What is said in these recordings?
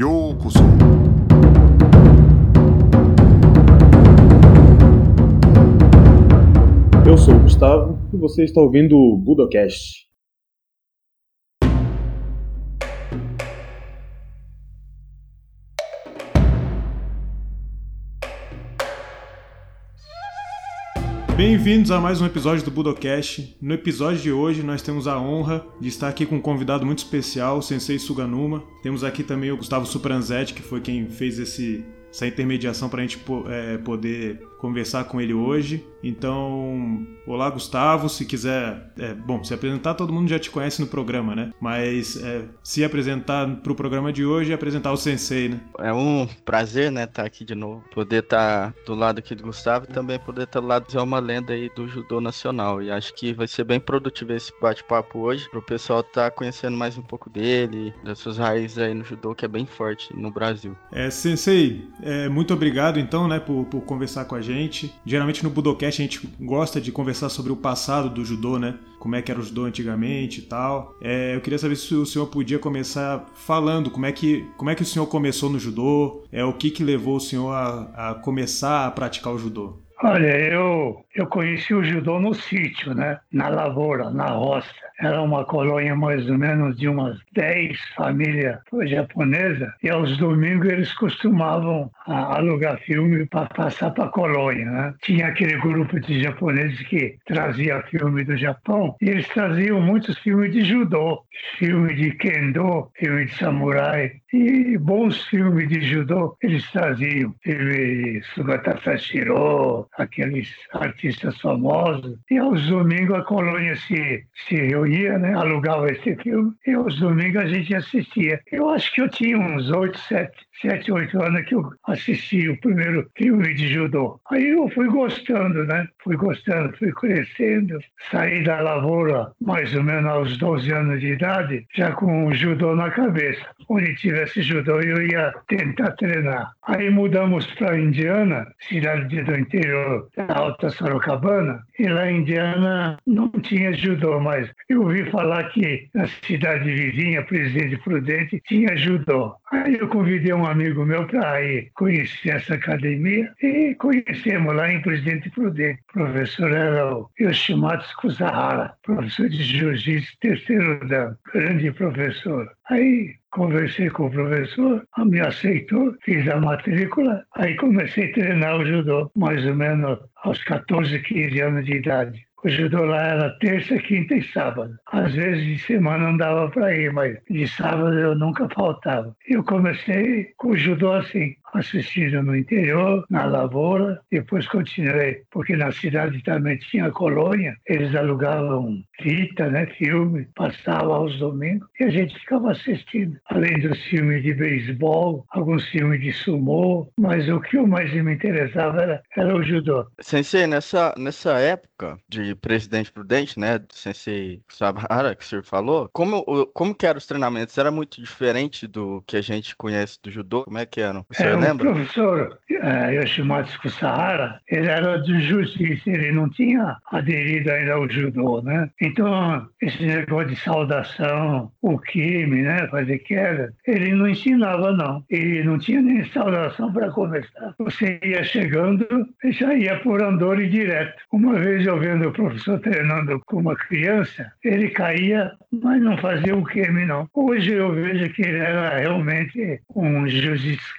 Yokuso. Eu sou o Gustavo e você está ouvindo o Budocast. Bem-vindos a mais um episódio do Budocast. No episódio de hoje nós temos a honra de estar aqui com um convidado muito especial, o Sensei Suganuma. Temos aqui também o Gustavo Supranzetti, que foi quem fez esse, essa intermediação para a gente é, poder conversar com ele hoje. Então, olá Gustavo, se quiser, é, bom, se apresentar, todo mundo já te conhece no programa, né? Mas é, se apresentar para o programa de hoje e apresentar o Sensei, né? É um prazer, né, estar tá aqui de novo, poder estar tá do lado aqui do Gustavo e também poder estar tá do lado de uma lenda aí do judô nacional. E acho que vai ser bem produtivo esse bate-papo hoje, para o pessoal estar tá conhecendo mais um pouco dele, das suas raízes aí no judô, que é bem forte no Brasil. É, Sensei, é, muito obrigado então, né, por, por conversar com a gente. Geralmente no Budocast a gente gosta de conversar sobre o passado do judô, né? Como é que era o judô antigamente e tal. É, eu queria saber se o senhor podia começar falando como é que, como é que o senhor começou no judô, é o que, que levou o senhor a, a começar a praticar o judô. Olha, eu, eu conheci o judô no sítio, né? Na lavoura, na roça. Era uma colônia mais ou menos de umas 10 famílias japonesas e aos domingos eles costumavam alugar filme para passar para a colônia, né? Tinha aquele grupo de japoneses que trazia filme do Japão e eles traziam muitos filmes de judô, filme de kendo, filme de samurai e bons filmes de judô eles traziam. Filme Sugata Sashiro, aqueles artistas famosos. E aos domingos a colônia se, se reunia, né? alugava esse filme, e aos domingos a gente assistia. Eu acho que eu tinha uns oito, sete sete, oito anos que eu assisti o primeiro filme de judô. Aí eu fui gostando, né? Fui gostando, fui crescendo. Saí da lavoura mais ou menos aos 12 anos de idade, já com o judô na cabeça. Onde tivesse judô eu ia tentar treinar. Aí mudamos para Indiana, cidade do interior da Alta Sorocabana, e lá em Indiana não tinha judô, mas eu ouvi falar que na cidade vizinha, Presidente Prudente, tinha judô. Aí eu convidei um amigo meu para ir conhecer essa academia e conhecemos lá em Presidente Prudente. O professor era o Yoshimatsu Kusahara, professor de jiu-jitsu terceiro dan, grande professor. Aí conversei com o professor, me aceitou, fiz a matrícula, aí comecei a treinar o judô, mais ou menos aos 14, 15 anos de idade. O judô lá era terça, quinta e sábado. Às vezes de semana não dava para ir, mas de sábado eu nunca faltava. Eu comecei com o judô assim assistindo no interior, na lavoura, depois continuei, porque na cidade também tinha colônia, eles alugavam fita, né, filme, passava aos domingos e a gente ficava assistindo. Além dos filmes de beisebol, alguns filmes de sumô, mas o que mais me interessava era, era o judô. Sensei, nessa, nessa época de Presidente Prudente, né, do Sensei Sabara, que o senhor falou, como, como que eram os treinamentos? Era muito diferente do que a gente conhece do judô? Como é que eram? O senhor o professor uh, Yoshimatsu Kusahara, ele era de justiça, ele não tinha aderido ainda ao judô, né? Então, esse negócio de saudação, o Kimi, né, fazer queda, ele não ensinava, não. Ele não tinha nem saudação para começar. Você ia chegando e já ia por andor direto. Uma vez eu vendo o professor treinando com uma criança, ele caía, mas não fazia o Kimi, não. Hoje eu vejo que ele era realmente um jiu-jitsu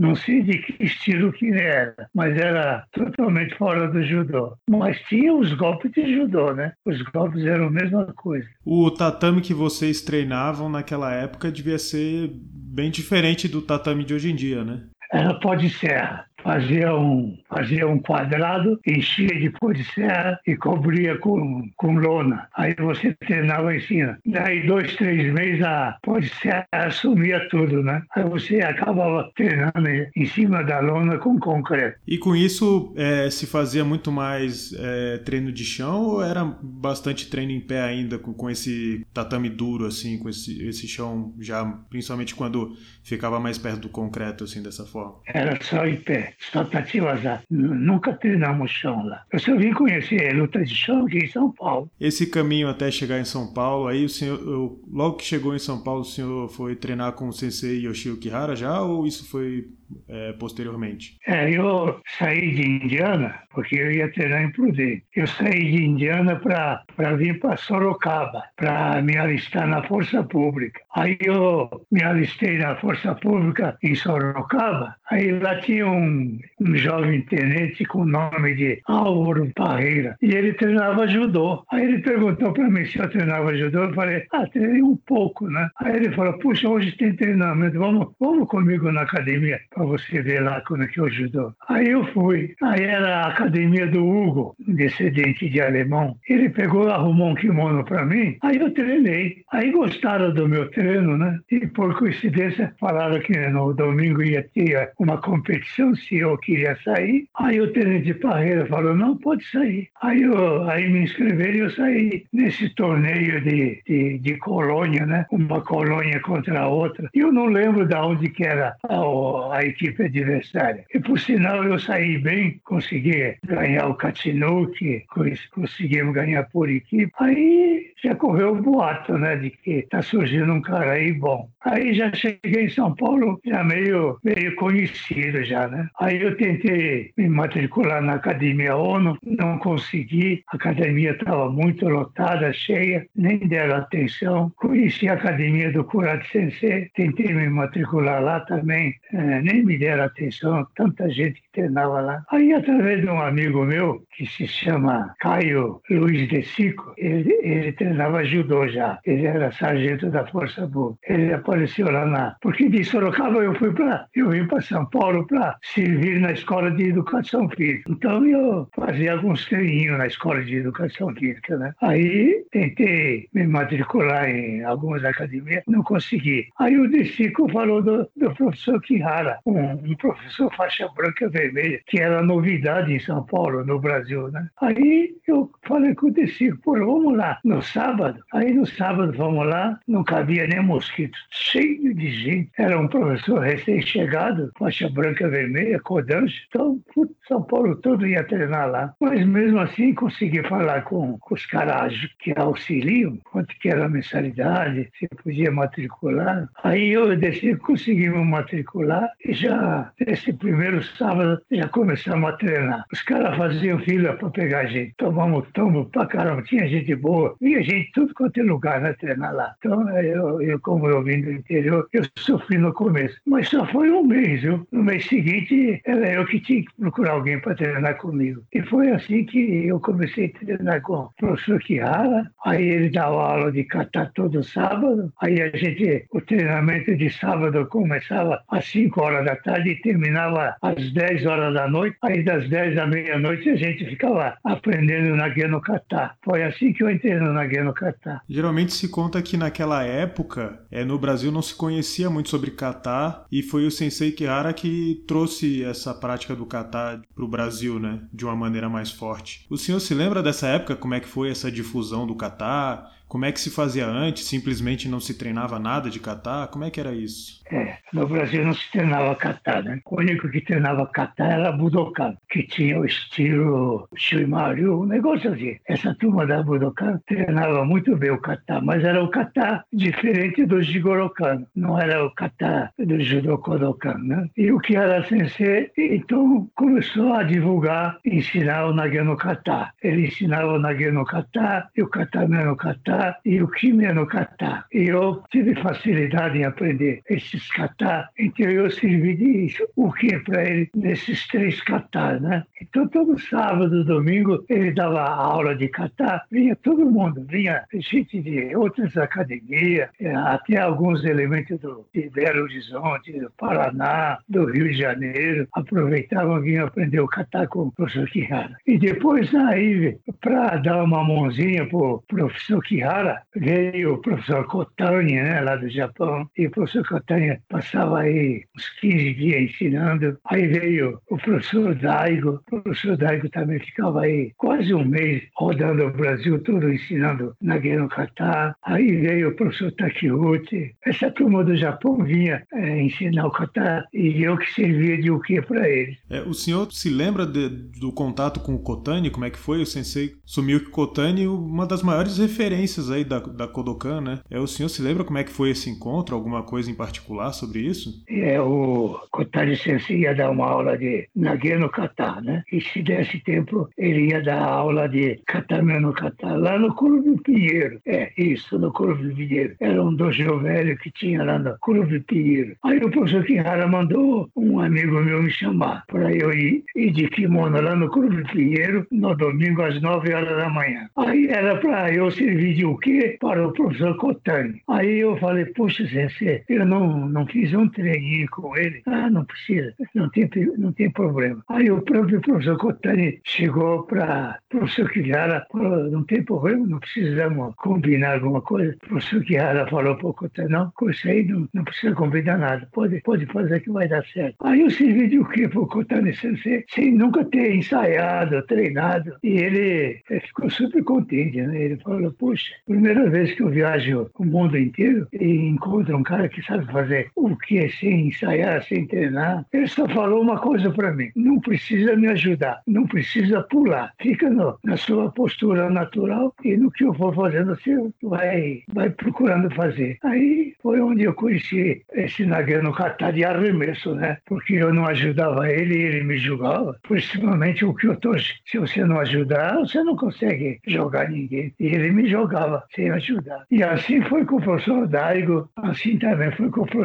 não sei de que estilo que era, mas era totalmente fora do judô. Mas tinha os golpes de judô, né? Os golpes eram a mesma coisa. O tatame que vocês treinavam naquela época devia ser bem diferente do tatame de hoje em dia, né? Era pó de serra fazia um, fazia um quadrado, enchia de pó de serra e cobria com, com lona. Aí você treinava em cima. Daí, dois, três meses, a pó de serra assumia tudo, né? Aí você acabava treinando em cima da lona com concreto. E com isso, é, se fazia muito mais é, treino de chão ou era bastante treino em pé ainda, com, com esse tatame duro, assim, com esse, esse chão já, principalmente quando ficava mais perto do concreto, assim, dessa forma? Era só em pé é, só Tatiwaza. Nunca treinamos chão lá. Eu só vim conhecer luta de chão aqui em São Paulo. Esse caminho até chegar em São Paulo, aí o senhor, eu, logo que chegou em São Paulo, o senhor foi treinar com o sensei Yoshio Kihara já ou isso foi é, posteriormente? É, eu saí de Indiana, porque eu ia treinar em Prudente. Eu saí de Indiana para vir para Sorocaba, para me alistar na Força Pública. Aí eu me alistei na Força Pública em Sorocaba. Aí lá tinha um, um jovem tenente com o nome de Álvaro Parreira. E ele treinava judô. Aí ele perguntou para mim se eu treinava judô. Eu falei, ah, treinei um pouco, né? Aí ele falou, puxa, hoje tem treinamento, vamos, vamos comigo na academia para você ver lá como é que eu judô. Aí eu fui. Aí era a academia do Hugo, descendente de alemão. Ele pegou, arrumou um kimono para mim. Aí eu treinei. Aí gostaram do meu treino, né? E por coincidência falaram que no domingo ia ter uma competição se eu queria sair. Aí o tenente Parreira falou, não, pode sair. Aí, eu, aí me inscreveram e eu saí nesse torneio de, de, de colônia, né? Uma colônia contra a outra. E eu não lembro de onde que era a, a equipe adversária. E por sinal eu saí bem, consegui ganhar o Katsunuki, conseguimos ganhar por equipe. Aí já correu o boato, né, de que tá surgindo um cara aí bom. Aí já cheguei em São Paulo, já meio, meio conhecido já, né? Aí eu tentei me matricular na Academia ONU, não consegui. A academia estava muito lotada, cheia, nem deram atenção. Conheci a Academia do Kurati Sensei, tentei me matricular lá também, é, nem me deram atenção, tanta gente que treinava lá. Aí, através de um amigo meu, que se chama Caio Luiz de Sico, ele, ele treinava judô já, ele era sargento da Força Boa. Ele apareceu lá na. Porque de Sorocaba eu fui para. Eu vim para São Paulo para servir na escola de educação física. Então eu fazia alguns treininhos na escola de educação física, né? Aí tentei me matricular em algumas academias, não consegui. Aí o Decico falou do, do professor Kihara, um, um, professor faixa branca vermelha, que era novidade em São Paulo, no Brasil, né? Aí eu falei com o Decico, pô, vamos lá no sábado. Aí no sábado vamos lá, não cabia nem mosquito cheio de gente. Era um professor recém-chegado, faixa branca vermelha, codante. Então, São Paulo todo ia treinar lá. Mas mesmo assim, consegui falar com, com os caras que auxiliam, quanto que era a mensalidade, se podia matricular. Aí eu decidi conseguimos matricular e já, nesse primeiro sábado, já começamos a treinar. Os caras faziam fila para pegar gente. Tomamos tombo pra caramba, tinha gente boa. Vinha gente tudo quanto é lugar, né, treinar lá. Então, eu, eu como eu vim do interior, eu sofri no começo. Mas só foi um mês, viu? No mês seguinte, era eu que tinha que procurar alguém para treinar comigo. E foi assim que eu comecei a treinar com o professor Kihara. Aí ele dava aula de kata todo sábado. Aí a gente, o treinamento de sábado começava às 5 horas da tarde e terminava às 10 horas da noite. Aí das 10 à meia-noite a gente ficava aprendendo na no kata. Foi assim que eu entrei no no kata. Geralmente se conta que naquela época, é, no Brasil não se conhecia muito sobre kata e foi o Sensei Kihara que trouxe essa prática do kata para o Brasil, né, de uma maneira mais forte. O senhor se lembra dessa época? Como é que foi essa difusão do kata? Como é que se fazia antes? Simplesmente não se treinava nada de kata? Como é que era isso? É, no Brasil não se treinava kata, né? O único que treinava kata era Budokan, que tinha o estilo Shuimaryu, um negócio assim. Essa turma da Budokan treinava muito bem o kata, mas era o kata diferente do Jigorokan, não era o kata do Judo Kodokan, né? E o Kihara Sensei, então, começou a divulgar, ensinar o Nage no kata. Ele ensinava o Nage no kata e o Katame no kata e o Kimi no kata. E eu tive facilidade em aprender esses kata, então eu servi de o que para ele nesses três kata, né? Então todo sábado, domingo, ele dava aula de kata, vinha todo mundo, vinha gente de outras academias, é, até alguns elementos do, de Belo Horizonte, do Paraná, do Rio de Janeiro, aproveitavam vinham aprender o kata com o professor Kihara. E depois aí, para dar uma mãozinha para o professor Kihara, veio o professor Kotani, né, lá do Japão, e o professor Kotani passava aí uns 15 dias ensinando. Aí veio o professor Daigo, o professor Daigo também ficava aí quase um mês rodando o Brasil todo ensinando na Guerra no Catar. Aí veio o professor Takiuchi. Essa turma do Japão vinha é, ensinar o Catar e eu que servia de o que para eles. É, o senhor se lembra de, do contato com o Kotani? Como é que foi? O sensei Sumiyuki Kotani, uma das maiores referências aí da, da Kodokan, né? É, o senhor se lembra como é que foi esse encontro? Alguma coisa em particular sobre isso? É, o Kotani Sensei ia dar uma aula de Nage no Kata, né? E se desse tempo, ele ia dar aula de Katame no Kata, lá no Clube Pinheiro. É, isso, no Clube Pinheiro. Era um dojo velho que tinha lá no Clube Pinheiro. Aí o professor Kihara mandou um amigo meu me chamar para eu ir, ir de kimono lá no Clube Pinheiro no domingo às 9 horas da manhã. Aí era para eu servir de o quê? Para o professor Kotani. Aí eu falei, puxa, Sensei, eu não, não fiz um treininho com ele. Ah, não precisa, não tem, não tem problema. Aí o próprio professor Kotani chegou para o professor Kihara, falou, não tem problema, não precisamos combinar alguma coisa. O professor Kihara falou para o Kotani, não, com isso aí não, não precisa combinar nada, pode, pode fazer que vai dar certo. Aí eu servi de o quê para o Kotani Sensei? Sem nunca ter ensaiado, treinado. E ele, ficou super contente, né? Ele falou, puxa, primeira vez que eu viajo o mundo inteiro e encontro um cara que sabe fazer o que sem ensaiar, sem treinar. Ele só falou uma coisa para mim: não precisa me ajudar, não precisa pular. Fica no, na sua postura natural e no que eu for fazendo, você vai, vai procurando fazer. Aí foi onde eu conheci esse Nagano Kata de arremesso, né? Porque eu não ajudava ele e ele me julgava. Principalmente o que eu tô. Se você não ajudar, você não consegue jogar ninguém. E ele me jogava sem ajudar. E assim foi com o professor Daigo, assim também foi com o professor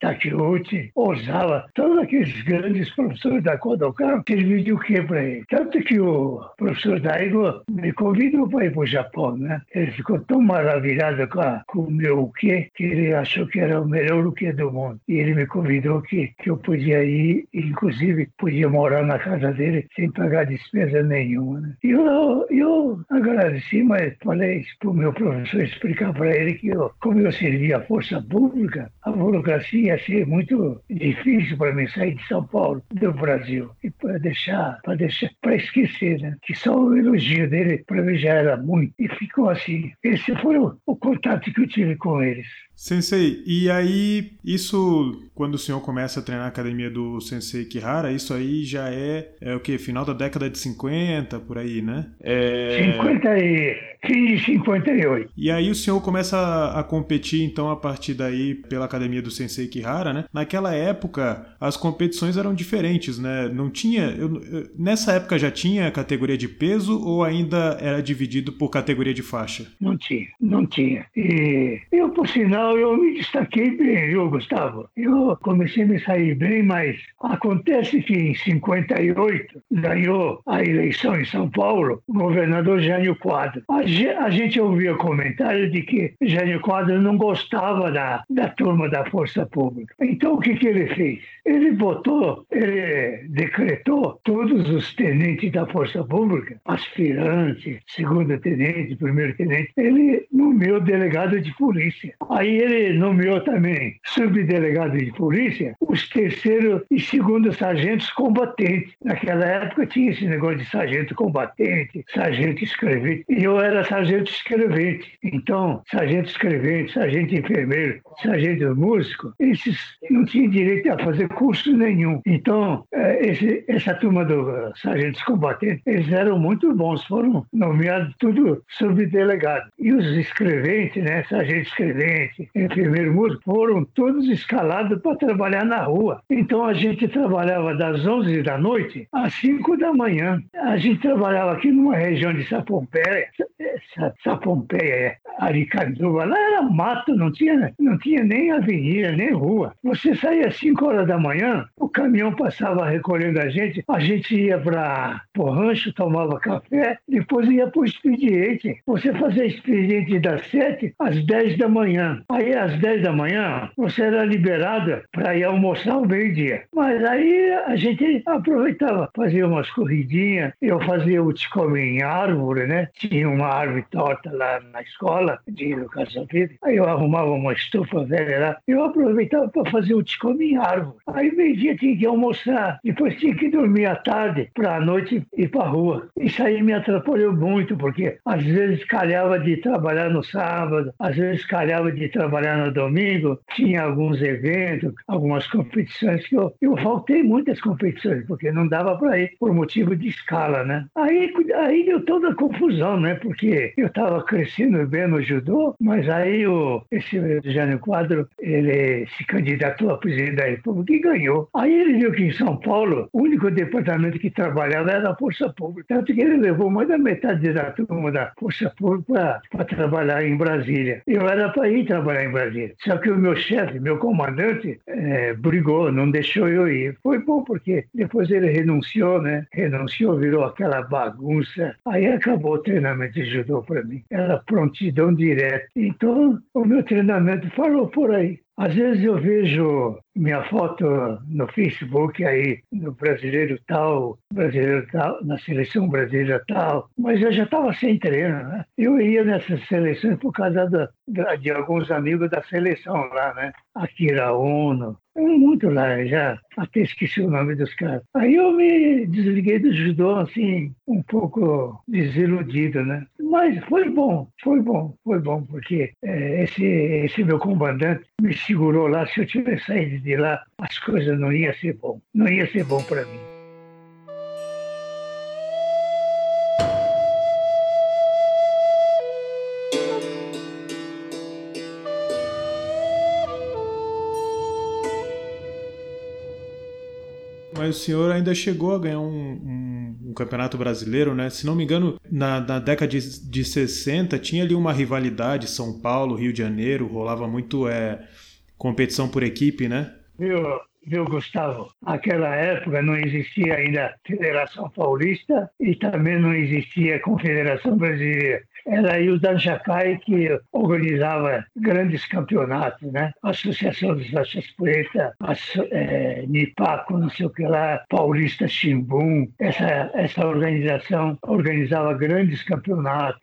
Takeuchi, Ozawa, todos aqueles grandes professores da Kodokan serviu de o para ele? Tanto que o professor Daigo me convidou para ir para o Japão, né? Ele ficou tão maravilhado com, a, com o meu o que ele achou que era o melhor que do mundo. E ele me convidou que, que eu podia ir, inclusive podia morar na casa dele sem pagar despesa nenhuma. Né? E eu, eu agradeci, mas falei para o meu professor explicar para ele que eu, como eu servia a força pública, a burocracia ia ser muito difícil para mim sair de São Paulo, do Brasil, e para deixar, para deixar, para esquecer, né? Que só o elogio dele para mim já era muito. E ficou assim. Esse foi o, o contato que eu tive com eles. Sensei, e aí, isso, quando o senhor começa a treinar a academia do Sensei Kihara, isso aí já é, é o que? Final da década de 50, por aí, né? É... 50 e... fim de 58. E aí o senhor começa a, a competir, então, a partir daí, pela academia do Sensei Kihara, né? Naquela época, as competições eram diferentes, né? Não tinha... Eu, eu, nessa época já tinha categoria de peso ou ainda era dividido por categoria de faixa? Não tinha, não tinha. E eu, por sinal, eu me destaquei bem, viu, Gustavo? Eu comecei a me sair bem, mas acontece que em 58 ganhou a eleição em São Paulo o governador Jânio Quadro. A, a gente ouvia comentário de que Jânio Quadro não gostava da, da turma da Força Pública. Então o que, que ele fez? Ele botou, ele decretou todos os tenentes da Força Pública, aspirante, segundo tenente, primeiro tenente, ele nomeou delegado de polícia. Aí ele nomeou também subdelegado de polícia os terceiro e segundo sargentos combatentes. Naquela época tinha esse negócio de sargento combatente, sargento escrevente. E eu era sargento escrevente. Então, sargento escrevente, sargento enfermeiro, sargento músico, esses não tinham direito a fazer curso nenhum. Então, é, esse, essa turma dos sargentos combatentes, eles eram muito bons, foram nomeados tudo subdelegado. E os escreventes, né, sargento escrevente, enfermeiro músico, foram todos escalados para trabalhar na rua. Então a gente trabalhava das 11 da noite às 5 da manhã. A gente trabalhava aqui numa região de Sapompeia, Sapompeia, é, Aricanduva, lá era mato, não tinha, não tinha nem avenida, nem rua. Você saía às 5 horas da manhã, o caminhão passava recolhendo a gente, a gente ia para o rancho, tomava café, depois ia para o expediente. Você fazia expediente das 7 às 10 da manhã. Aí, às 10 da manhã, você era liberada para ir almoçar ao meio-dia. Mas aí a gente aproveitava, fazia umas corridinhas. Eu fazia o descome em árvore, né? Tinha uma árvore torta lá na escola de educação física. Aí eu arrumava uma estufa velha lá, eu aproveitava para fazer o tiscome em árvore. Aí meio-dia tinha que almoçar, depois tinha que dormir à tarde para a noite ir para rua. Isso aí me atrapalhou muito, porque às vezes calhava de trabalhar no sábado, às vezes calhava de trabalhar no domingo, tinha alguns eventos, algumas competições que eu, eu faltei muitas competições, porque não dava para ir por motivo de escala, né? Aí, aí deu toda a confusão, né? Porque eu estava crescendo bem no judô, mas aí o, esse Jânio Quadro, ele se candidatou a presidente da República e ganhou. Aí ele viu que em São Paulo, o único departamento que trabalhava era a Força Pública. Tanto que ele levou mais da metade da turma da Força Pública para trabalhar em Brasília. Eu era para ir trabalhar em Brasília. Só que o meu chefe, meu comandante, é, brigou, não deixou eu ir. Foi bom porque depois ele renunciou, né? Renunciou, virou aquela bagunça. Aí acabou o treinamento de judô para mim. Era prontidão direta. Então, o meu treinamento falou por aí. Às vezes eu vejo minha foto no Facebook aí, no brasileiro tal, brasileiro tal, na seleção brasileira tal, mas eu já estava sem treino, né? Eu ia nessas seleções por causa da, da, de alguns amigos da seleção lá, né? Akira Ono, muito lá, já até esqueci o nome dos caras. Aí eu me desliguei do judô, assim, um pouco desiludido, né? Mas foi bom, foi bom, foi bom, porque é, esse, esse meu comandante me segurou lá. Se eu tivesse saído de lá, as coisas não iam ser bom, não ia ser bom para mim. Mas o senhor ainda chegou a ganhar um, um, um campeonato brasileiro, né? Se não me engano, na, na década de, de 60 tinha ali uma rivalidade São Paulo, Rio de Janeiro, rolava muito é, competição por equipe, né? Viu, Gustavo? Naquela época não existia ainda Federação Paulista e também não existia Confederação Brasileira era o Jacai que organizava grandes campeonatos, né? Associação dos Faixas Pretas, a é, Nipaco, não sei o que lá, Paulista Chimbum, essa, essa organização organizava grandes campeonatos.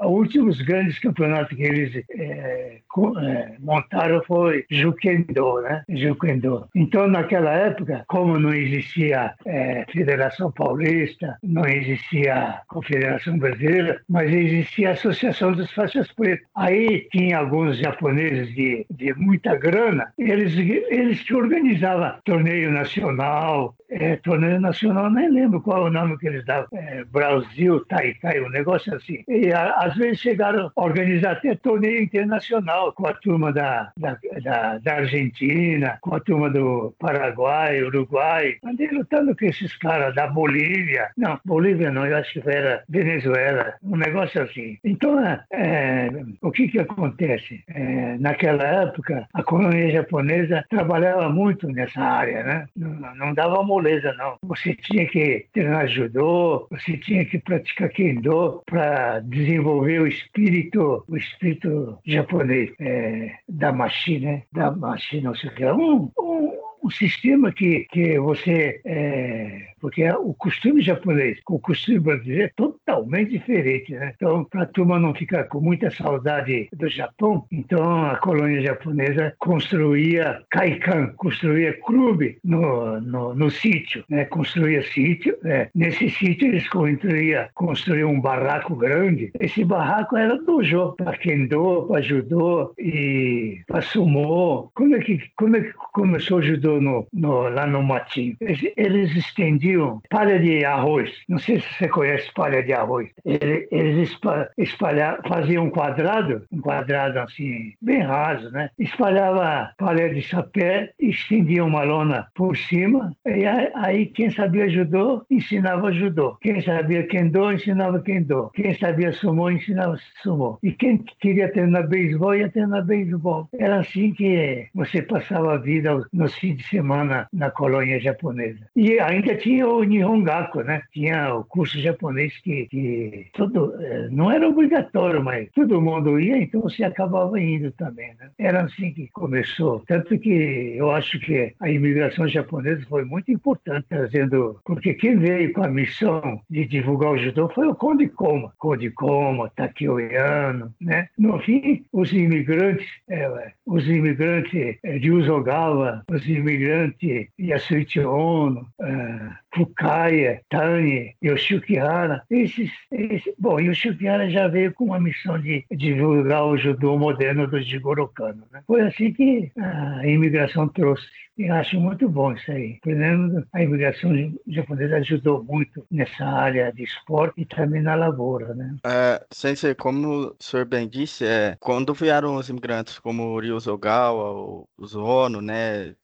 Os últimos grandes campeonatos que eles é, é, montaram foi Juquendô, né? Juquendô. Então, naquela época, como não existia é, Federação Paulista, não existia Confederação Brasileira, mas existia a Associação dos Faixas Pretas. Aí tinha alguns japoneses de, de muita grana, eles, eles que organizavam torneio nacional, é, torneio nacional, nem lembro qual é o nome que eles davam, é, Brasil, Taikai, um negócio assim. E a, às vezes chegaram a organizar até torneio internacional com a turma da, da, da, da Argentina, com a turma do Paraguai, Uruguai. Andei lutando com esses caras da Bolívia. Não, Bolívia não, eu acho que era Venezuela, um negócio assim. Então, é, o que que acontece? É, naquela época, a colônia japonesa trabalhava muito nessa área, né? Não, não dava moleza, não. Você tinha que treinar judô, você tinha que praticar kendo para desenvolver o espírito, o espírito japonês, é, da machina, né? da machina, não sei o que. Um, um, um sistema que, que você. É, porque é o costume japonês com o costume brasileiro é totalmente diferente. Né? Então, para a turma não ficar com muita saudade do Japão, então a colônia japonesa construía kaikan, construía clube no, no, no sítio, né? construía sítio. Né? Nesse sítio eles construíam, construíam um barraco grande. Esse barraco era dojo para kendo, para judô e para sumô. Como é que, como é que começou o judô no, no, lá no Matinho. Eles, eles, estendiam palha de arroz. Não sei se você conhece palha de arroz. Eles, eles espalha, faziam um quadrado, um quadrado assim, bem raso, né? Espalhava palha de sapé, estendia uma lona por cima, e aí, quem sabia judô, ensinava judô. Quem sabia kendo, ensinava kendo. Quem sabia sumô, ensinava sumô. E quem queria treinar beisebol, ia treinar beisebol. Era assim que você passava a vida nos fins de semana na colônia japonesa. E ainda tinha o Nihongaku, né? Tinha o curso japonês que, que todo, é, não era obrigatório, mas todo mundo ia, então você acabava indo também. Né? Era assim que começou. Tanto que eu acho que a imigração japonesa foi muito importante, trazendo. Porque quem veio com a missão de divulgar o judô foi o Conde Koma. Conde Koma, Takeo Yano, né? No fim, os imigrantes, é, os imigrantes é, de Usogawa, os imigrantes Yasuichi Ono, é, Fukaya, Tani, Yoshikihara, esses, esses, bom, Yoshikihara já veio com uma missão de divulgar o judô moderno do Jigoro Kano. Né? Foi assim que a imigração trouxe e acho muito bom isso aí. Primeiro, a imigração japonesa ajudou muito nessa área de esporte e também na lavoura, né? É, sensei, como o senhor bem disse, é, quando vieram os imigrantes como o Ryo Zogawa, o, Zono, né,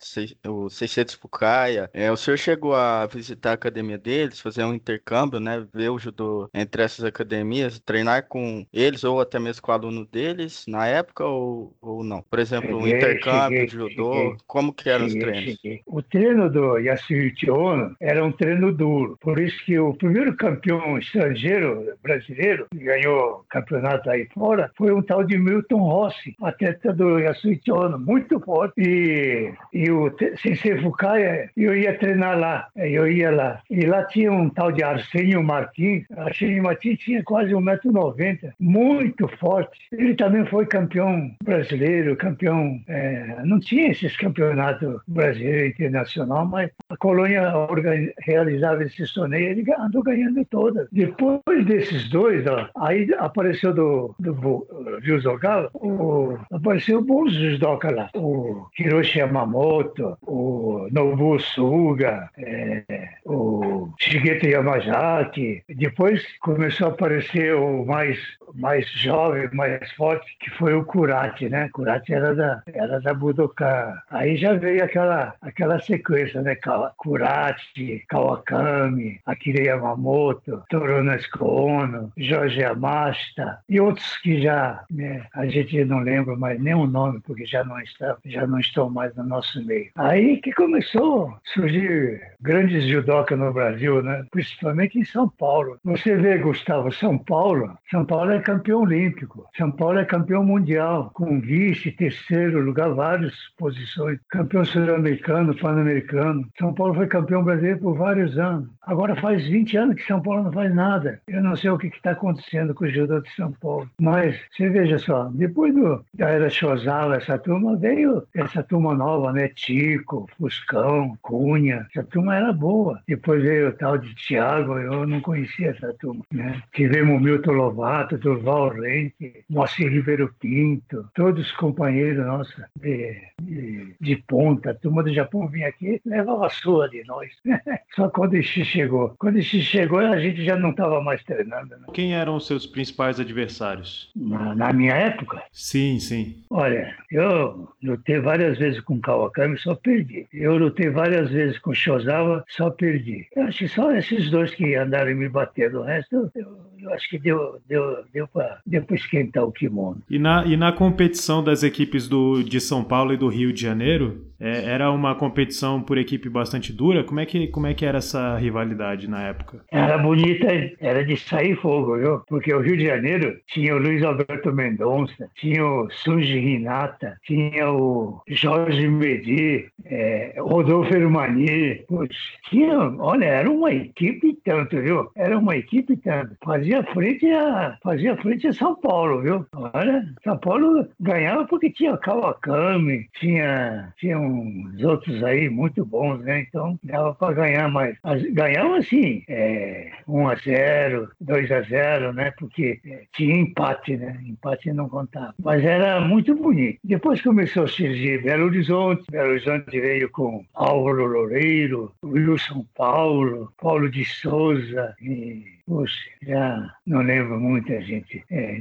o Seissetsu Fukaya, é, o senhor chegou a visitar a academia deles, fazer um intercâmbio, né, ver o judô entre essas academias, treinar com eles ou até mesmo com o aluno deles na época ou, ou não? Por exemplo, um intercâmbio cheguei, de judô, cheguei, como que eram treinos? O treino do Yasuichi Ono era um treino duro, por isso que o primeiro campeão estrangeiro brasileiro que ganhou campeonato aí fora foi um tal de Milton Rossi, atleta do Yasuichi Ono, muito forte. E, e o Sensei Fukaya, eu ia treinar lá, eu ia lá. E lá tinha um tal de Arsenio Martins, Arsenio Martins tinha quase 1,90m, muito forte. Ele também foi campeão brasileiro, campeão. É, não tinha esses campeonatos brasileiro internacional, mas a colônia realizava esses torneios e ele andou ganhando todas. Depois desses dois, ó, aí apareceu do, do Ryuzogawa, o, apareceu bons judoka lá. O Hiroshi Yamamoto, o Nobuo Suga, é, o Shigeto Yamazaki. Depois começou a aparecer o mais, mais jovem, mais forte, que foi o Kurati, né? Kurati era da, era da Budokan. Aí já veio aquela, aquela sequência, né? Kurati, Kawakami, Akira Yamamoto, Toru Ono, Jorge Yamashita e outros que já né, a gente não lembra mais nem o nome, porque já não, está, já não estão mais no nosso meio. Aí que começou a surgir grandes judoca no Brasil, né? principalmente em São Paulo. Você vê, Gustavo, São Paulo, São Paulo é campeão olímpico, São Paulo é campeão mundial, com vice, terceiro lugar, várias posições, campeão sul-americano, pan-americano. São Paulo foi campeão brasileiro por vários anos. Agora faz 20 anos que São Paulo não faz nada. Eu não sei o que está acontecendo com o judô de São Paulo. Mas você veja só, depois do, da era Chosala, essa turma veio, essa turma nova, né? Tico, Fuscão, Cunha, essa turma era boa. Depois veio o tal de Tiago, eu não conhecia essa turma. Né? Tivemos Milton Lovato, Durval Rente, Moacir Ribeiro Pinto, todos os companheiros nossos de, de, de ponta. Turma do Japão vinha aqui levava a sua de nós. Só quando esse chegou. Quando esse chegou, a gente já não estava mais treinando. Né? Quem eram os seus principais adversários? Na, na, minha época? Sim, sim. Olha, eu lutei várias vezes com Kawakami, só perdi. Eu lutei várias vezes com Shozawa, só perdi. Eu acho que só esses dois que andaram me batendo. O resto, eu, eu acho que deu, deu, deu para deu esquentar o kimono. E na, e na competição das equipes do, de São Paulo e do Rio de Janeiro, é, era uma competição por equipe bastante dura? Como é, que, como é que era essa rivalidade na época? Era bonita, era de sair fogo, viu? Porque o Rio de Janeiro tinha o Luiz Alberto Mendonça, tinha o Suji Rinata, tinha o Jorge Medi, é, Rodolfo Hermani. Tinha, olha, era uma equipe tanto, viu? Era uma equipe tanto. Fazia frente a, fazia frente a São Paulo, viu? Olha, São Paulo ganhava porque tinha Kawakami, tinha, tinha uns outros aí muito bons, né? Então dava para ganhar mais. Ganhamos assim, é, 1 a 0 2 a 0 né? Porque é, tinha empate, né? Empate não contava. Mas era muito bonito. Depois começou a surgir Belo Horizonte. Belo Horizonte veio com Álvaro Loureiro, Wilson Paulo, Paulo de Souza e Puxa, já não lembro muita gente. É,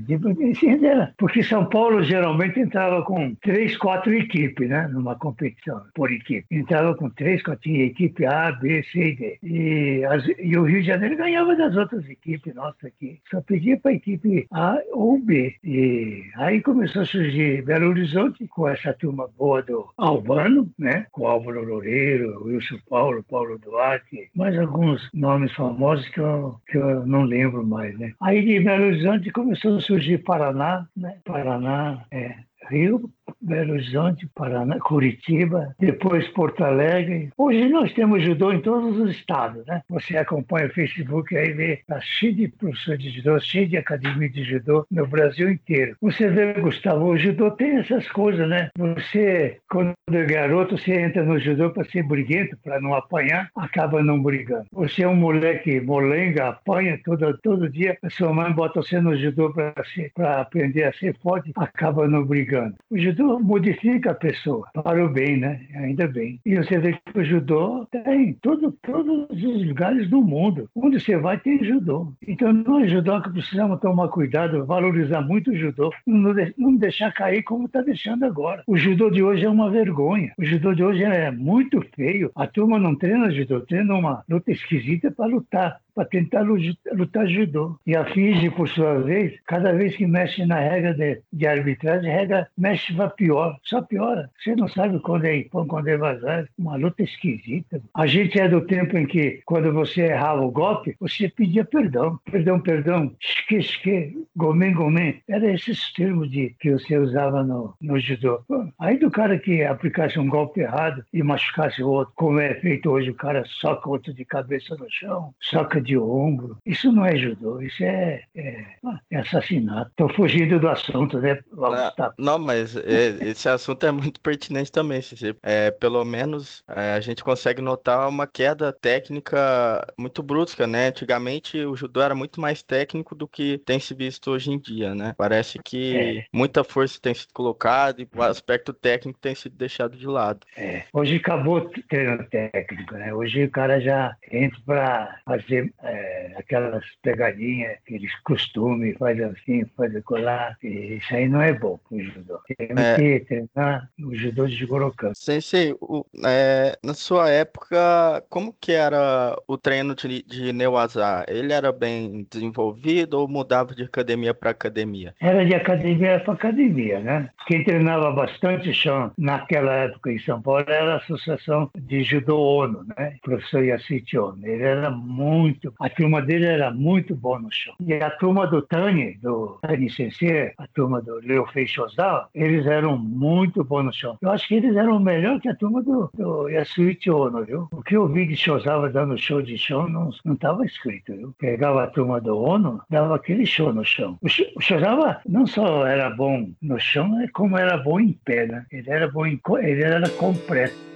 porque São Paulo geralmente entrava com três, quatro equipes, né? Numa competição por equipe. Entrava com três, quatro, tinha equipe A, B, C e D. E, as, e o Rio de Janeiro ganhava das outras equipes nossas aqui. Só pedia para a equipe A ou B. E aí começou a surgir Belo Horizonte com essa turma boa do Albano, né? Com Álvaro Loureiro, Wilson Paulo, Paulo Duarte, mais alguns nomes famosos que eu, que eu não lembro mais, né? Aí de Belo Horizonte começou a surgir Paraná, né? Paraná, é, Rio, Belo Horizonte, Paraná, Curitiba, depois Porto Alegre. Hoje nós temos judô em todos os estados, né? Você acompanha o Facebook aí vê, tá cheio de professores de judô, cheio de academia de judô no Brasil inteiro. Você vê, Gustavo, o judô tem essas coisas, né? Você, quando é garoto, você entra no judô para ser briguento, para não apanhar, acaba não brigando. Você é um moleque molenga, apanha todo, todo dia, a sua mãe bota você no judô para aprender a ser forte, acaba não brigando. O judô modifica a pessoa para o bem, né? Ainda bem. E você vê que o judô tem todo, todos os lugares do mundo. Onde você vai, tem judô. Então, nós judô que precisamos tomar cuidado, valorizar muito o judô, não deixar cair como está deixando agora. O judô de hoje é uma vergonha. O judô de hoje é muito feio. A turma não treina judô, treina uma luta esquisita para lutar para tentar lutar judô. E a FIGE, por sua vez, cada vez que mexe na regra de, de arbitragem, a regra mexe para pior, só piora. Você não sabe quando é impão, quando é vazar. Uma luta esquisita. A gente é do tempo em que, quando você errava o golpe, você pedia perdão. Perdão, perdão, esque, esque, gomen, gomen. Era esses termos de, que você usava no, no judô. Aí do cara que aplicasse um golpe errado e machucasse o outro, como é feito hoje, o cara soca o outro de cabeça no chão, soca de ombro. Isso não é judô, isso é, é, é assassinato. Estou fugindo do assunto, né? Não, tá. não, mas é, esse assunto é muito pertinente também. É, pelo menos é, a gente consegue notar uma queda técnica muito brusca, né? Antigamente o judô era muito mais técnico do que tem se visto hoje em dia, né? Parece que é. muita força tem sido colocada e o aspecto técnico tem sido deixado de lado. É. Hoje acabou o treino técnico, né? Hoje o cara já entra para fazer é, aquelas pegadinhas, aqueles costumes, faz assim, faz colar. Isso aí não é bom pro judô. Temos é. que treinar o judô de Gorokan. Sensei, o, é, na sua época, como que era o treino de, de Neuazá? Ele era bem desenvolvido ou mudava de academia para academia? Era de academia para academia, né? Quem treinava bastante chão naquela época em São Paulo era a Associação de Judô ONU, né? O professor Yassit Ono. Ele era muito muito. A turma dele era muito boa no chão. E a turma do Tani, do Tani Sensei, a turma do Leo Feixozawa, eles eram muito bons no chão. Eu acho que eles eram melhor que a turma do, do Yasuichi Ono, viu? O que eu vi de Shozawa dando show de chão não estava escrito, viu? Pegava a turma do Ono, dava aquele show no chão. O, Shozawa não só era bom no chão, como era bom em pé, né? Ele era bom em, ele era completo.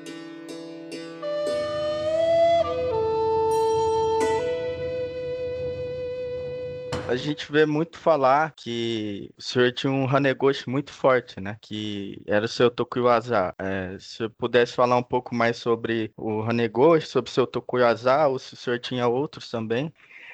A gente vê muito falar que o senhor tinha um Hanegoshi muito forte, né? Que era o seu Tokuyaza. É, se eu pudesse falar um pouco mais sobre o Hanegoshi, sobre o seu Tokuyaza, ou se o senhor tinha outros também.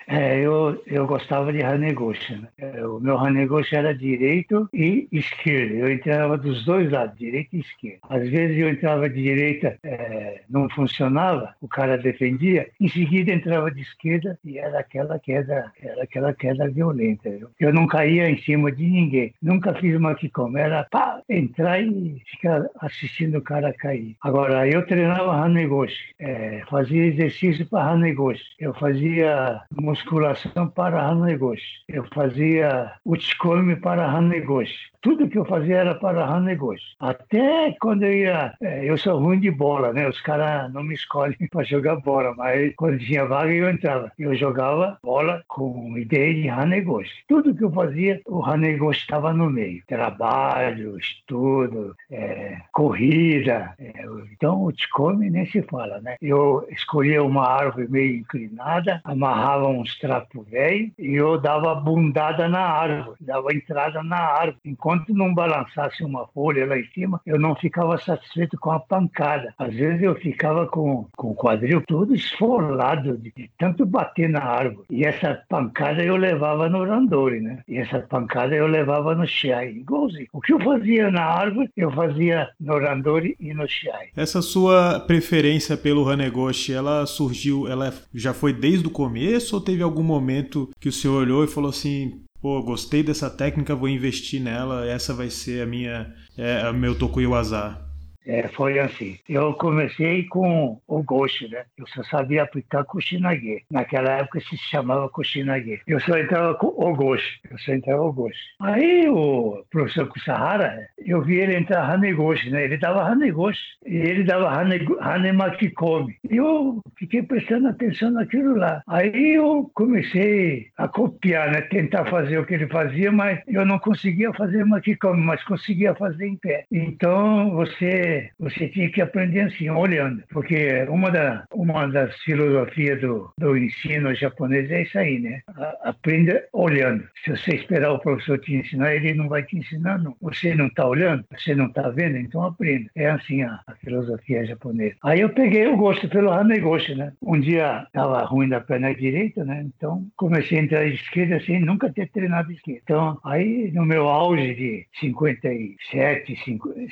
É, eu, eu gostava de Hanegoshi. Né? É, o meu Hanegoshi era direito e esquerdo. Eu entrava dos dois lados, direita e esquerda. Às vezes eu entrava de direita, é, não funcionava, o cara defendia. Em seguida entrava de esquerda e era aquela queda, era aquela queda violenta. Viu? Eu não caía em cima de ninguém. Nunca fiz uma que como era pá, entrar e ficar assistindo o cara cair. Agora eu treinava Hanegoshi, é, fazia exercício para Hanegoshi. Eu fazia musculação para Hanegoshi. Eu fazia Uchikomi para Hanegoshi. Tudo que eu fazia era para Hanegoshi. Até quando eu ia... É, eu sou ruim de bola, né? Os caras não me escolhem para jogar bola, mas quando tinha vaga eu entrava. Eu jogava bola com ideia de Hanegoshi. Tudo que eu fazia, o Hanegoshi estava no meio. Trabalho, estudo, é, corrida. É, então o Uchikomi nem se fala, né? Eu escolhia uma árvore meio inclinada, amarrava uns trapos velhos e eu dava bundada na árvore, dava entrada na árvore. Enquanto não balançasse uma folha lá em cima, eu não ficava satisfeito com a pancada. Às vezes eu ficava com, com o quadril todo esfolado de, de tanto bater na árvore. E essa pancada eu levava no randori, né? E essa pancada eu levava no shiai, igualzinho. O que eu fazia na árvore, eu fazia no randori e no shiai. Essa sua preferência pelo Hanegoshi, ela surgiu, ela já foi desde o começo ou teve algum momento que o senhor olhou e falou assim: pô, gostei dessa técnica, vou investir nela, essa vai ser a minha, é, meu Tokuyo Azar? É, foi assim. Eu comecei com o goshi, né? Eu só sabia aplicar Kushinage. Naquela época se chamava Kushinage. Eu só entrava com o goshi. Eu só entrava o goshi. Aí o professor Kusahara, eu vi ele entrar Hanegoshi, né? Ele dava Hanegoshi. E ele dava Hane, Hanemakikomi. E eu fiquei prestando atenção naquilo lá. Aí eu comecei a copiar, né? Tentar fazer o que ele fazia, mas eu não conseguia fazer Makikomi, mas conseguia fazer em pé. Então você, você tinha que aprender assim, olhando. Porque uma, da, uma das filosofias do, do ensino japonês é isso aí, né? Aprenda olhando. Se você esperar o professor te ensinar, ele não vai te ensinar, não. Você não está olhando, você não está vendo, então aprenda. É assim a, a, filosofia japonesa. Aí eu peguei o gosto pelo Hanegoshi, né? Um dia estava ruim da perna direita, né? Então comecei a entrar à esquerda sem nunca ter treinado esquerda. Então aí no meu auge de 57,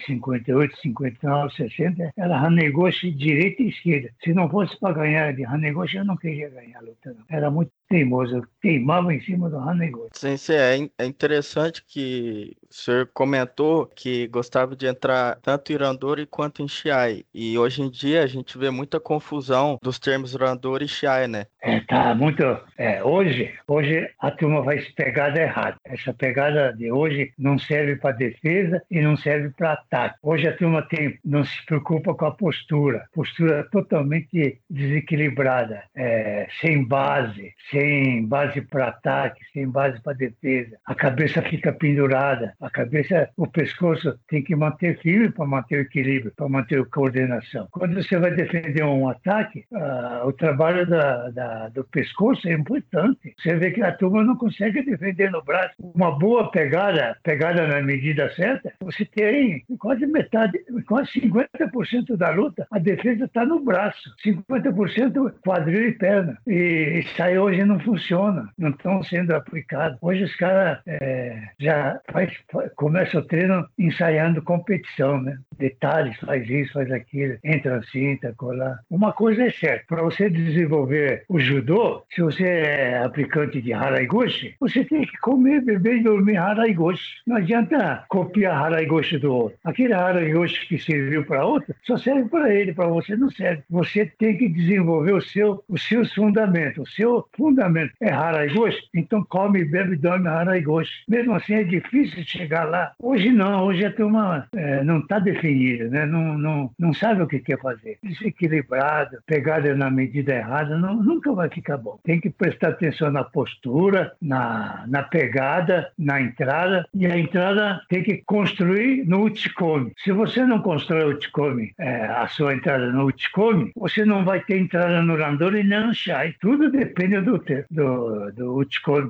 58, 59, 60, era Hanegoshi direita e esquerda. Se não fosse para ganhar de Hanegoshi, eu não queria ganhar a luta. Não. Era muito teimoso, queimava em cima do Hanegoshi. Sim, é, é interessante que o senhor comentou que gostava de entrar tanto em Randori quanto em Shiai. E hoje em dia a gente vê muita confusão dos termos Randori e Shiai, né? É, tá muito. É, hoje, hoje a turma vai se pegada errada. Essa pegada de hoje não serve para defesa e não serve para ataque. Hoje a turma tem, não se preocupa com a postura, postura totalmente desequilibrada, é, sem base, sem base para ataque, sem base para defesa. A cabeça fica pendurada, a cabeça, o pescoço tem que manter firme para manter o equilíbrio, para manter a coordenação. Quando você vai defender um ataque, uh, o trabalho da, da, do pescoço é importante. Você vê que a turma não consegue defender no braço. Uma boa pegada, pegada na medida certa, você tem quase metade, quase 50% da luta, a defesa está no braço, 50% quadril e perna. E isso aí hoje não funciona, não estão sendo aplicados. Hoje os caras é, já faz, começam o treino ensaiando competição, né? Detalhes, faz isso, faz aquilo, entra assim, entra colar. Uma coisa é certa, para você desenvolver o judô, se você é aplicante de Haraiguchi, você tem que comer, beber e dormir Haraiguchi. Não adianta copiar Haraiguchi do outro. Aquele Haraiguchi que serviu para outro, só serve para ele, para você não serve. Você tem que desenvolver o seu, os seus fundamentos. O seu fundamento é Haraiguchi, então come, bebe e dorme Haraiguchi. Mesmo assim é difícil chegar lá. Hoje não, hoje a turma é, não está definida, né? não, não, não sabe o que quer fazer. Desequilibrado, pegada na medida errada, não, nunca vai ficar bom. Tem que prestar atenção na postura, na, na pegada, na entrada, e a entrada tem que construir no Uchikomi. Se você não constrói o Uchikomi, é, a sua entrada no Uchikomi, você não vai ter entrada no Randori nem no Shai. Tudo depende do, do, do.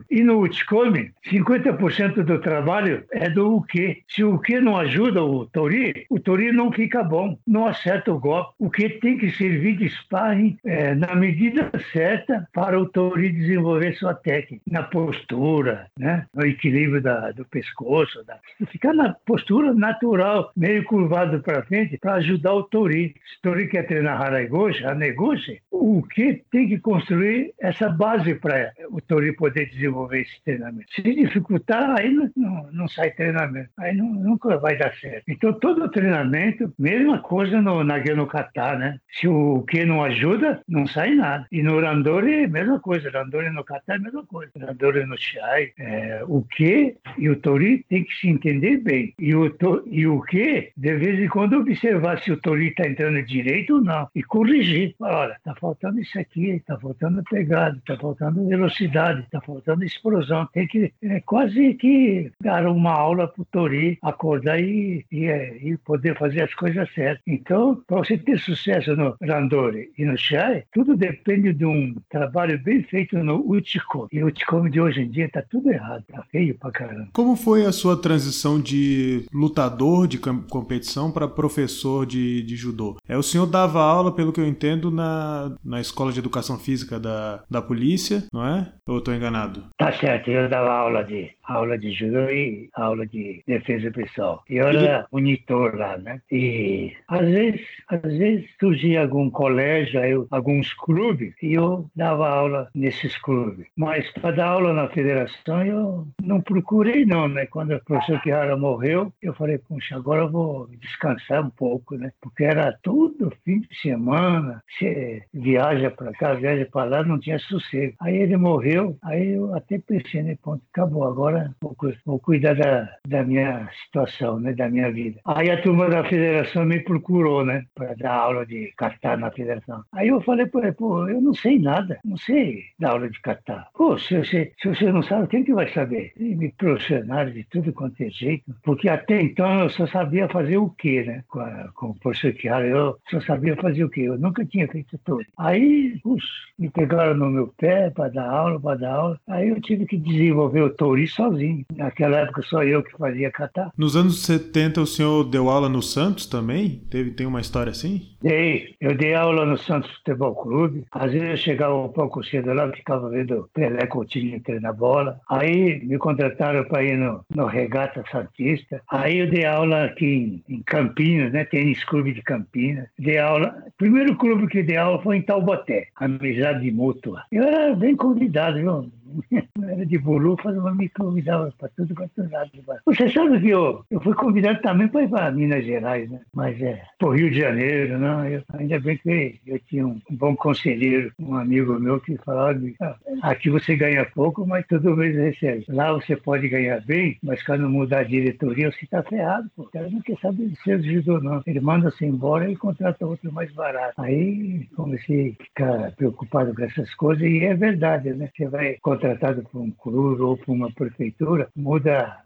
E no Uchikomi, 50% do trabalho é do Uke. Se o Uke não ajuda o Tori, o Tori não fica bom, não acerta o golpe. O que tem que servir de sparring é, na medida certa para o Tori desenvolver sua técnica, na postura, né? no equilíbrio da, do pescoço, da... ficar na postura natural, meio curvado para frente, para ajudar o Tori. Se o Tori quer treinar Haraigoshi, Hanegoshi, o que tem que construir essa base para o Tori poder desenvolver esse treinamento. Se dificultar, aí não, não, não sai treinamento, aí não, nunca vai dar certo. Então, todo treinamento, mesma coisa no, na Kata, né? Se o que não ajuda, não sai nada. E no Randori, mesma coisa. Randori no Kata é mesma coisa. Randori no Shai, é, o que e o Tori tem que se entender bem. E o, to, e o que, de vez em quando, observar se o Tori está entrando direito ou não. E corrigir. Olha, está faltando isso aqui, está faltando pegada, está faltando velocidade, está faltando explosão. Tem que é, quase que dar uma aula para o Tori acordar e, e, é, e, poder fazer as coisas certas. Então, para você ter sucesso no Randori e no Shai, tudo depende de um trabalho bem feito no Uchikomi. E o Uchikomi de hoje em dia está tudo errado, está feio pra caramba. Como foi a sua transição de lutador de competição para professor de, de judô? É, o senhor dava aula, pelo que eu entendo, na, na escola de educação física da, da polícia polícia, não é? Ou estou enganado? Tá certo, eu dava aula de aula de judô e aula de defesa pessoal. E eu era monitor lá, né? E às vezes, às vezes surgia algum colégio, aí, alguns clubes, e eu dava aula nesses clubes. Mas para dar aula na federação eu não procurei não, né? Quando o professor Chiara morreu, eu falei, puxa, agora eu vou descansar um pouco, né? Porque era tudo fim de semana, você viaja para cá, viaja para lá, não tinha sossego. Aí ele morreu, aí eu até pensei, né? Ponto, acabou, agora vou, vou cuidar da, da minha situação, né? Da minha vida. Aí a turma da federação me procurou, né? Para dar aula de catar na federação. Aí eu falei para ele, pô, eu não sei nada, não sei dar aula de catar. Pô, se você, se você não sabe, quem que vai saber? E me profissionaram de tudo quanto é jeito, porque até então eu só sabia fazer o quê, né? Com, a, com o professor Chiara, eu só sabia fazer o quê? Eu nunca tinha feito tudo. Aí, puxa, me pegaram no meu pé para dar aula, para dar aula. Aí eu tive que desenvolver o Tori sozinho. Naquela época só eu que fazia catar. Nos anos 70 o senhor deu aula no Santos também? Teve, tem uma história assim? Dei. Eu dei aula no Santos Futebol Clube. Às vezes eu chegava um pouco cedo lá, ficava vendo Pelé Coutinho treinar bola. Aí me contrataram para ir no, no Regata Santista. Aí eu dei aula aqui em, em Campinas, né? Tênis Clube de Campinas. Dei aula. O primeiro clube que dei aula foi em Taubaté, Amizade Mútua. Eu era bem convidado, viu? era de Bolufas, mas me convidava para tudo quanto é lado. Você sabe que eu, eu fui convidado também para ir para Minas Gerais, né? Mas é, para Rio de Janeiro, não. Eu, ainda bem que eu tinha um, bom conselheiro, um amigo meu que falava: ah, aqui você ganha pouco, mas todo mês recebe. Lá você pode ganhar bem, mas quando mudar a diretoria, você está ferrado. Pô. O cara não quer saber ser judô, não. Ele manda você embora e contrata outro mais barato. Aí comecei a ficar preocupado com essas coisas, e é verdade, né? Você vai contratado por um clube ou por uma prefeitura, muda,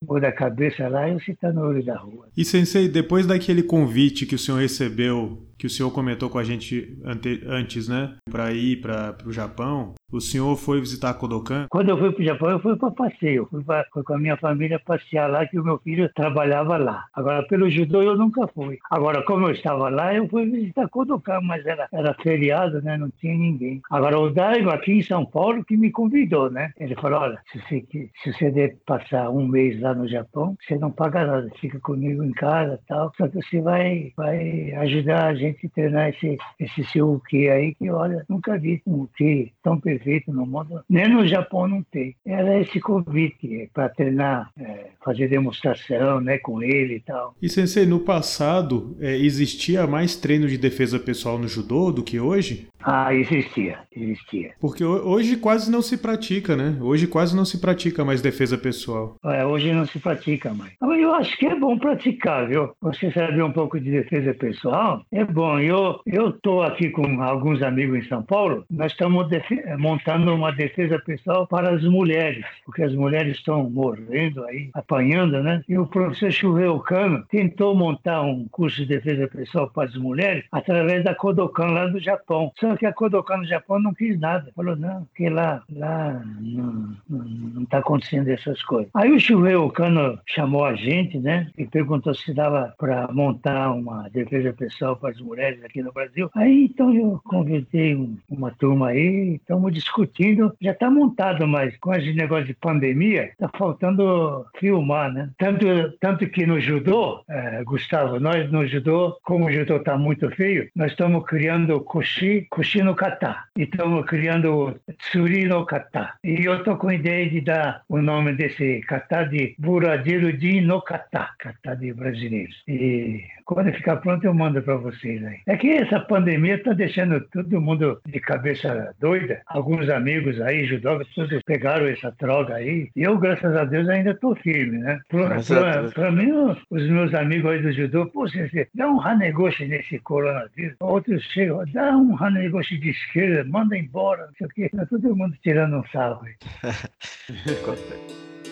muda a cabeça lá e você está no olho da rua. E, Sensei, depois daquele convite que o senhor recebeu que o senhor comentou com a gente ante, antes, né? Para ir para o Japão. O senhor foi visitar Kodokan? Quando eu fui para o Japão, eu fui para passeio. Fui pra, com a minha família passear lá, que o meu filho trabalhava lá. Agora, pelo judô, eu nunca fui. Agora, como eu estava lá, eu fui visitar Kodokan, mas era, era feriado, né? Não tinha ninguém. Agora, o Daigo, aqui em São Paulo, que me convidou, né? Ele falou, olha, se você, se você deve passar um mês lá no Japão, você não paga nada, fica comigo em casa tal. Só que você vai, vai ajudar a gente gente treinar esse, esse seu Uki aí, que olha, nunca vi um Uki tão perfeito no mundo. Nem no Japão não tem. Era esse convite para treinar, é, fazer demonstração né, com ele e tal. E Sensei, no passado é, existia mais treino de defesa pessoal no judô do que hoje? Ah, existia, existia. Porque hoje quase não se pratica, né? Hoje quase não se pratica mais defesa pessoal. É, hoje não se pratica mais. Eu acho que é bom praticar, viu? Você saber um pouco de defesa pessoal é bom. Eu eu tô aqui com alguns amigos em São Paulo. Nós estamos montando uma defesa pessoal para as mulheres, porque as mulheres estão morrendo aí, apanhando, né? E o professor Churreu Cano tentou montar um curso de defesa pessoal para as mulheres através da Kodokan lá do Japão. Só que a Kodokan no Japão não quis nada. Falou, não, porque lá, lá não está acontecendo essas coisas. Aí o Churreu Cano chamou a gente, né? E perguntou se dava para montar uma defesa pessoal para as mulheres aqui no Brasil. Aí então eu convidei um, uma turma aí, estamos discutindo. Já está montado, mas com esse negócio de pandemia, está faltando filmar, né? Tanto, tanto que no judô, é, Gustavo, nós no judô, como o judô está muito feio, nós estamos criando koshi, koshi no kata. E estamos criando tsuri no kata. E eu estou com a ideia de dar o nome desse kata de buradeiro de no kata, kata de brasileiros. E quando ficar pronto eu mando para vocês aí. É que essa pandemia está deixando todo mundo de cabeça doida. Alguns amigos aí, judocas, todos pegaram essa droga aí. E eu, graças a Deus, ainda estou firme, né? Para mim, os meus amigos aí do judô, pô, você dá um ranegoshi nesse coronavírus. Outros chegam, dá um ranegoshi de esquerda, manda embora, não sei o quê. Tá todo mundo tirando um sarro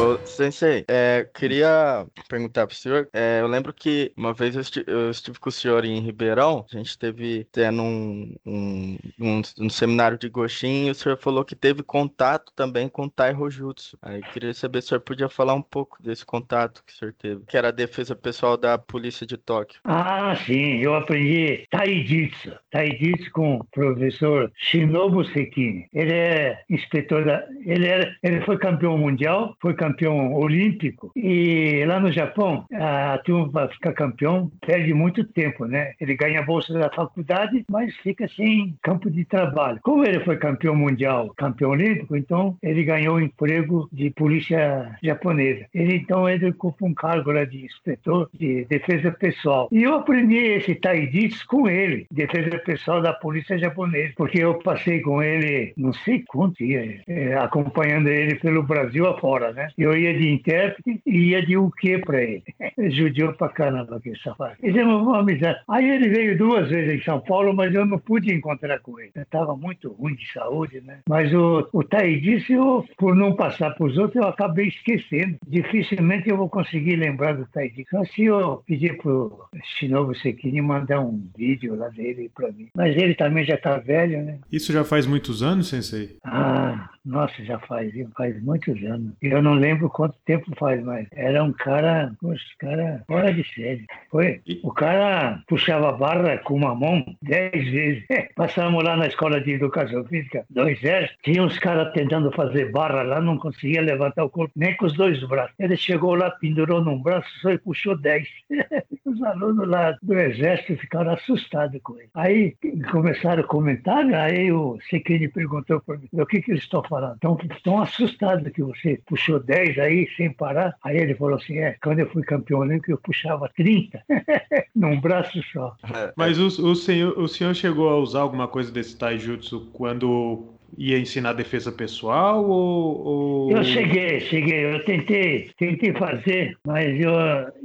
Ô, Sensei, é, queria perguntar pro senhor. É, eu lembro que uma vez eu, esti eu, estive com o senhor em Ribeirão, a gente teve tendo um, um, um, um seminário de Goshin e o senhor falou que teve contato também com o Tai Rojutsu. Aí queria saber se o senhor podia falar um pouco desse contato que o senhor teve, que era a defesa pessoal da polícia de Tóquio. Ah, sim, eu aprendi Taijitsu. Taijitsu com o professor Shinobu Sekine. Ele é inspetor da. Ele, era, ele foi campeão mundial, foi campeão olímpico. E lá no Japão, a turma para ficar campeão perde muito tempo, né? Ele ganha a bolsa da faculdade, mas fica sem campo de trabalho. Como ele foi campeão mundial, campeão olímpico, então ele ganhou emprego de polícia japonesa. Ele então ele ocupa um cargo lá de inspetor de defesa pessoal. E eu aprendi esse taiditsu com ele, defesa pessoal da polícia japonesa, porque eu passei com ele não sei quanto dia, é, acompanhando ele pelo Brasil afora, né? Eu ia de intérprete e ia de o quê para ele. Judiou pra caramba aquele safado. Fizemos uma amizade. Aí ele veio duas vezes em São Paulo, mas eu não pude encontrar com ele. Estava muito ruim de saúde, né? Mas o, o disse, eu, por não passar para os outros, eu acabei esquecendo. Dificilmente eu vou conseguir lembrar do Taidis. Então, se eu pedir para o Shinobu Sekini mandar um vídeo lá dele para mim. Mas ele também já está velho, né? Isso já faz muitos anos, Sensei? Ah, nossa, já faz, faz muitos anos. Eu não lembro quanto tempo faz, mas era um cara, poxa, cara fora de série. Foi. O cara puxava barra com uma mão dez vezes. Passamos lá na escola de educação física do exército, tinha uns caras tentando fazer barra lá, não conseguia levantar o corpo nem com os dois braços. Ele chegou lá, pendurou num braço, só e puxou dez. os alunos lá do exército ficaram assustados com ele. Aí começaram a comentar, aí o Sequini perguntou para mim, o que que eles estão falando? estão, assustados que você puxou 10 aí sem parar. Aí ele falou assim: é, quando eu fui campeão olímpico, eu puxava 30 num braço só. Mas o, o, senhor, o senhor chegou a usar alguma coisa desse taijutsu quando ia ensinar defesa pessoal ou, ou, Eu cheguei, cheguei. Eu tentei, tentei fazer, mas eu,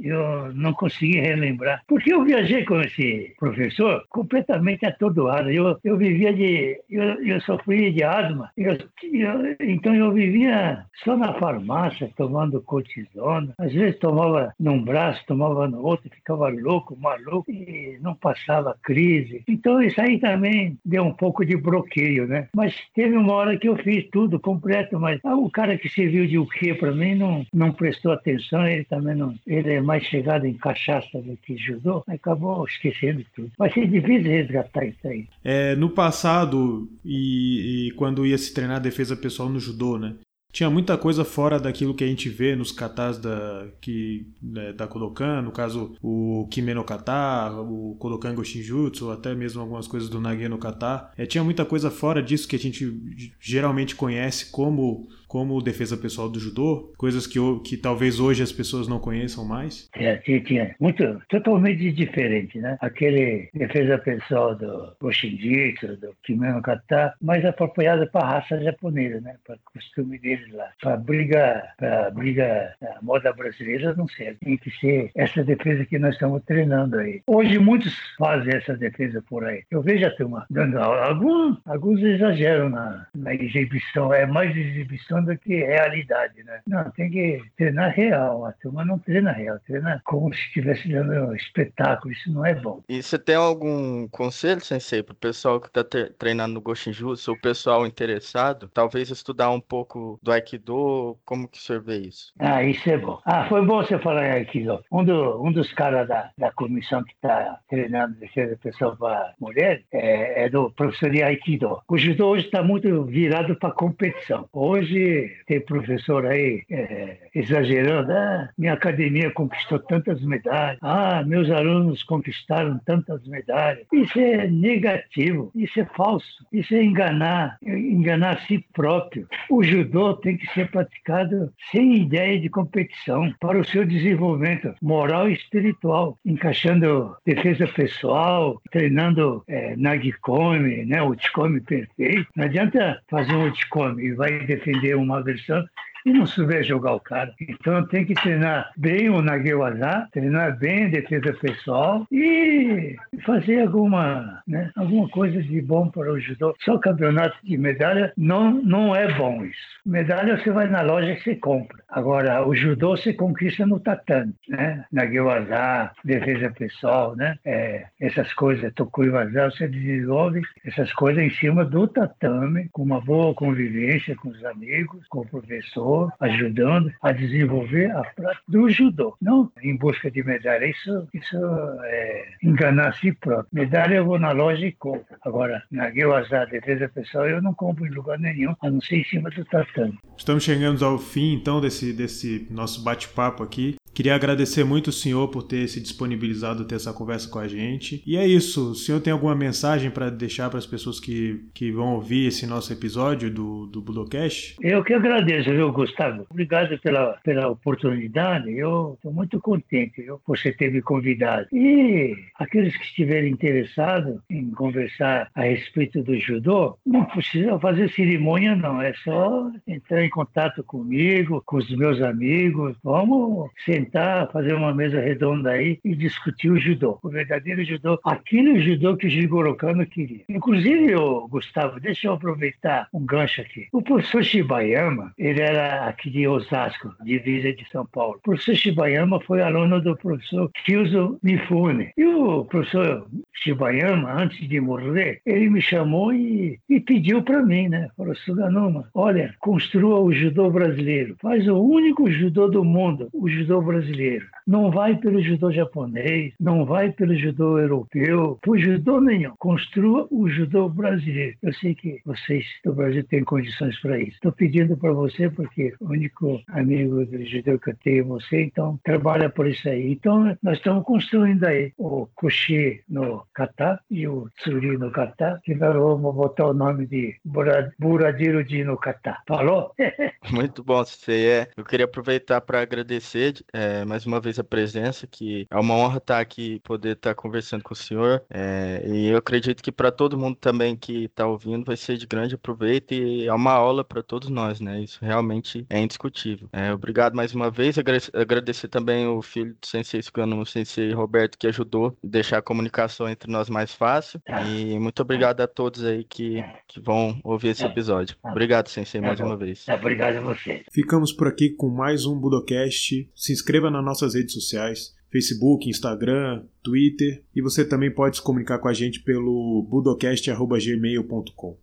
eu não consegui relembrar. Porque eu viajei com esse professor completamente atordoado. Eu, eu vivia de... Eu, eu sofria de asma. Eu, eu, então eu vivia só na farmácia, tomando cortisona. Às vezes tomava num braço, tomava no outro, ficava louco, maluco, e não passava crise. Então isso aí também deu um pouco de bloqueio, né? Mas Teve uma hora que eu fiz tudo completo, mas ah, o cara que serviu de o quê para mim não, não prestou atenção, ele também não. Ele é mais chegado em cachaça do que judô, acabou esquecendo tudo. Vai ser difícil resgatar isso aí. É, no passado, e, e quando ia se treinar defesa pessoal no judô, né? Tinha muita coisa fora daquilo que a gente vê nos katas da, que, né, da Kodokan, no caso o Kime no kata, o Kodokan Goshinjutsu, até mesmo algumas coisas do Nage no kata. É, tinha muita coisa fora disso que a gente geralmente conhece como como defesa pessoal do judô, coisas que, que talvez hoje as pessoas não conheçam mais? É, tinha, muito, totalmente diferente, né? Aquele defesa pessoal do Goshinjitsu, do Kimono Kata, mais apropriada para a raça japonesa, né? Para o costume deles lá. Para briga, para briga, a moda brasileira não serve. Tem que ser essa defesa que nós estamos treinando aí. Hoje muitos fazem essa defesa por aí. Eu vejo a turma dando aula. Alguns, alguns exageram na, na exibição, é mais exibição do que realidade, né? Não, tem que treinar real. A turma não treina real, treina como se estivesse dando um espetáculo. Isso não é bom. E você tem algum conselho, Sensei, para o pessoal que está treinando no Goshinjutsu, ou o pessoal interessado, talvez estudar um pouco do Aikido? Como que o senhor vê isso? Ah, isso é bom. Ah, foi bom você falar em Aikido. Um, do, um dos caras da, da comissão que está treinando defesa pessoal para mulher é, é, do professor de Aikido. O judô hoje está muito virado para competição. Hoje tem professor aí é, exagerando, ah, minha academia conquistou tantas medalhas, ah, meus alunos conquistaram tantas medalhas. Isso é negativo, isso é falso, isso é enganar, enganar a si próprio. O judô tem que ser praticado sem ideia de competição, para o seu desenvolvimento moral e espiritual, encaixando defesa pessoal, treinando é, Nagikome, né, o Uchikome perfeito. Não adianta fazer um Uchikome e vai defender uma versão e não souber jogar o cara. Então tem que treinar bem o Naguewazá, treinar bem a defesa pessoal e fazer alguma, né, alguma coisa de bom para o judô. Só campeonato de medalha não, não é bom isso. Medalha você vai na loja e você compra. Agora, o judô você conquista no tatame, né? Naguewazá, defesa pessoal, né? É, essas coisas, Tokuiwazá, você desenvolve essas coisas em cima do tatame, com uma boa convivência com os amigos, com o professor, ajudando a desenvolver a prática do judô, não em busca de medalha. Isso, isso é enganar a si próprio. Medalha eu vou na loja e compro. Agora, na Guiozá, defesa pessoal, eu não compro em lugar nenhum, a não ser em cima do tatame. Estamos chegando ao fim, então, desse, desse nosso bate-papo aqui. Queria agradecer muito o senhor por ter se disponibilizado ter essa conversa com a gente. E é isso. O senhor tem alguma mensagem para deixar para as pessoas que, que vão ouvir esse nosso episódio do, do Budocast? Eu que agradeço, viu, Gustavo? Obrigado pela, pela oportunidade. Eu estou muito contente por você ter me convidado. E aqueles que estiverem interessados em conversar a respeito do judô, não precisa fazer cerimônia, não. É só entrar em contato comigo, com os meus amigos. Vamos ser sentar, fazer uma mesa redonda aí e discutir o judô, o verdadeiro judô, aquele judô que o Jigoro Kano queria. Inclusive, o Gustavo, deixa eu aproveitar um gancho aqui. O professor Shibayama, ele era aqui de Osasco, divisa de São Paulo. O professor Shibayama foi aluno do professor Kyuzo Mifune. E o professor Shibayama, antes de morrer, ele me chamou e, e pediu para mim, né? Falou, Suganuma, olha, construa o judô brasileiro. Faz o único judô do mundo, o judô brasileiro. Não vai pelo judô japonês, não vai pelo judô europeu, por judô nenhum. Construa o judô brasileiro. Eu sei que vocês do Brasil têm condições para isso. Estou pedindo para você porque o único amigo do judô que eu tenho é você, então trabalha por isso aí. Então nós estamos construindo aí o Koshi no kata e o Tsuri no kata, que nós vamos botar o nome de Buradiro no kata. Falou? Muito bom, você é. Eu queria aproveitar para agradecer é, mais uma vez a presença, que é uma honra estar aqui, poder estar conversando com o senhor. É, e eu acredito que para todo mundo também que está ouvindo vai ser de grande aproveito e é uma aula para todos nós, né? Isso realmente é indiscutível. É, obrigado mais uma vez, agradecer também o filho do Sensei Sugano, o Sensei Roberto, que ajudou a deixar a comunicação entre nós mais fácil. E muito obrigado a todos aí que, que vão ouvir esse episódio. Obrigado, Sensei, mais uma vez. Obrigado a você. Ficamos por aqui com mais um Budocast. Se inscreva nas nossas redes sociais. Facebook, Instagram, Twitter e você também pode se comunicar com a gente pelo budocast.gmail.com.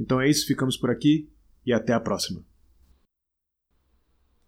Então é isso, ficamos por aqui e até a próxima.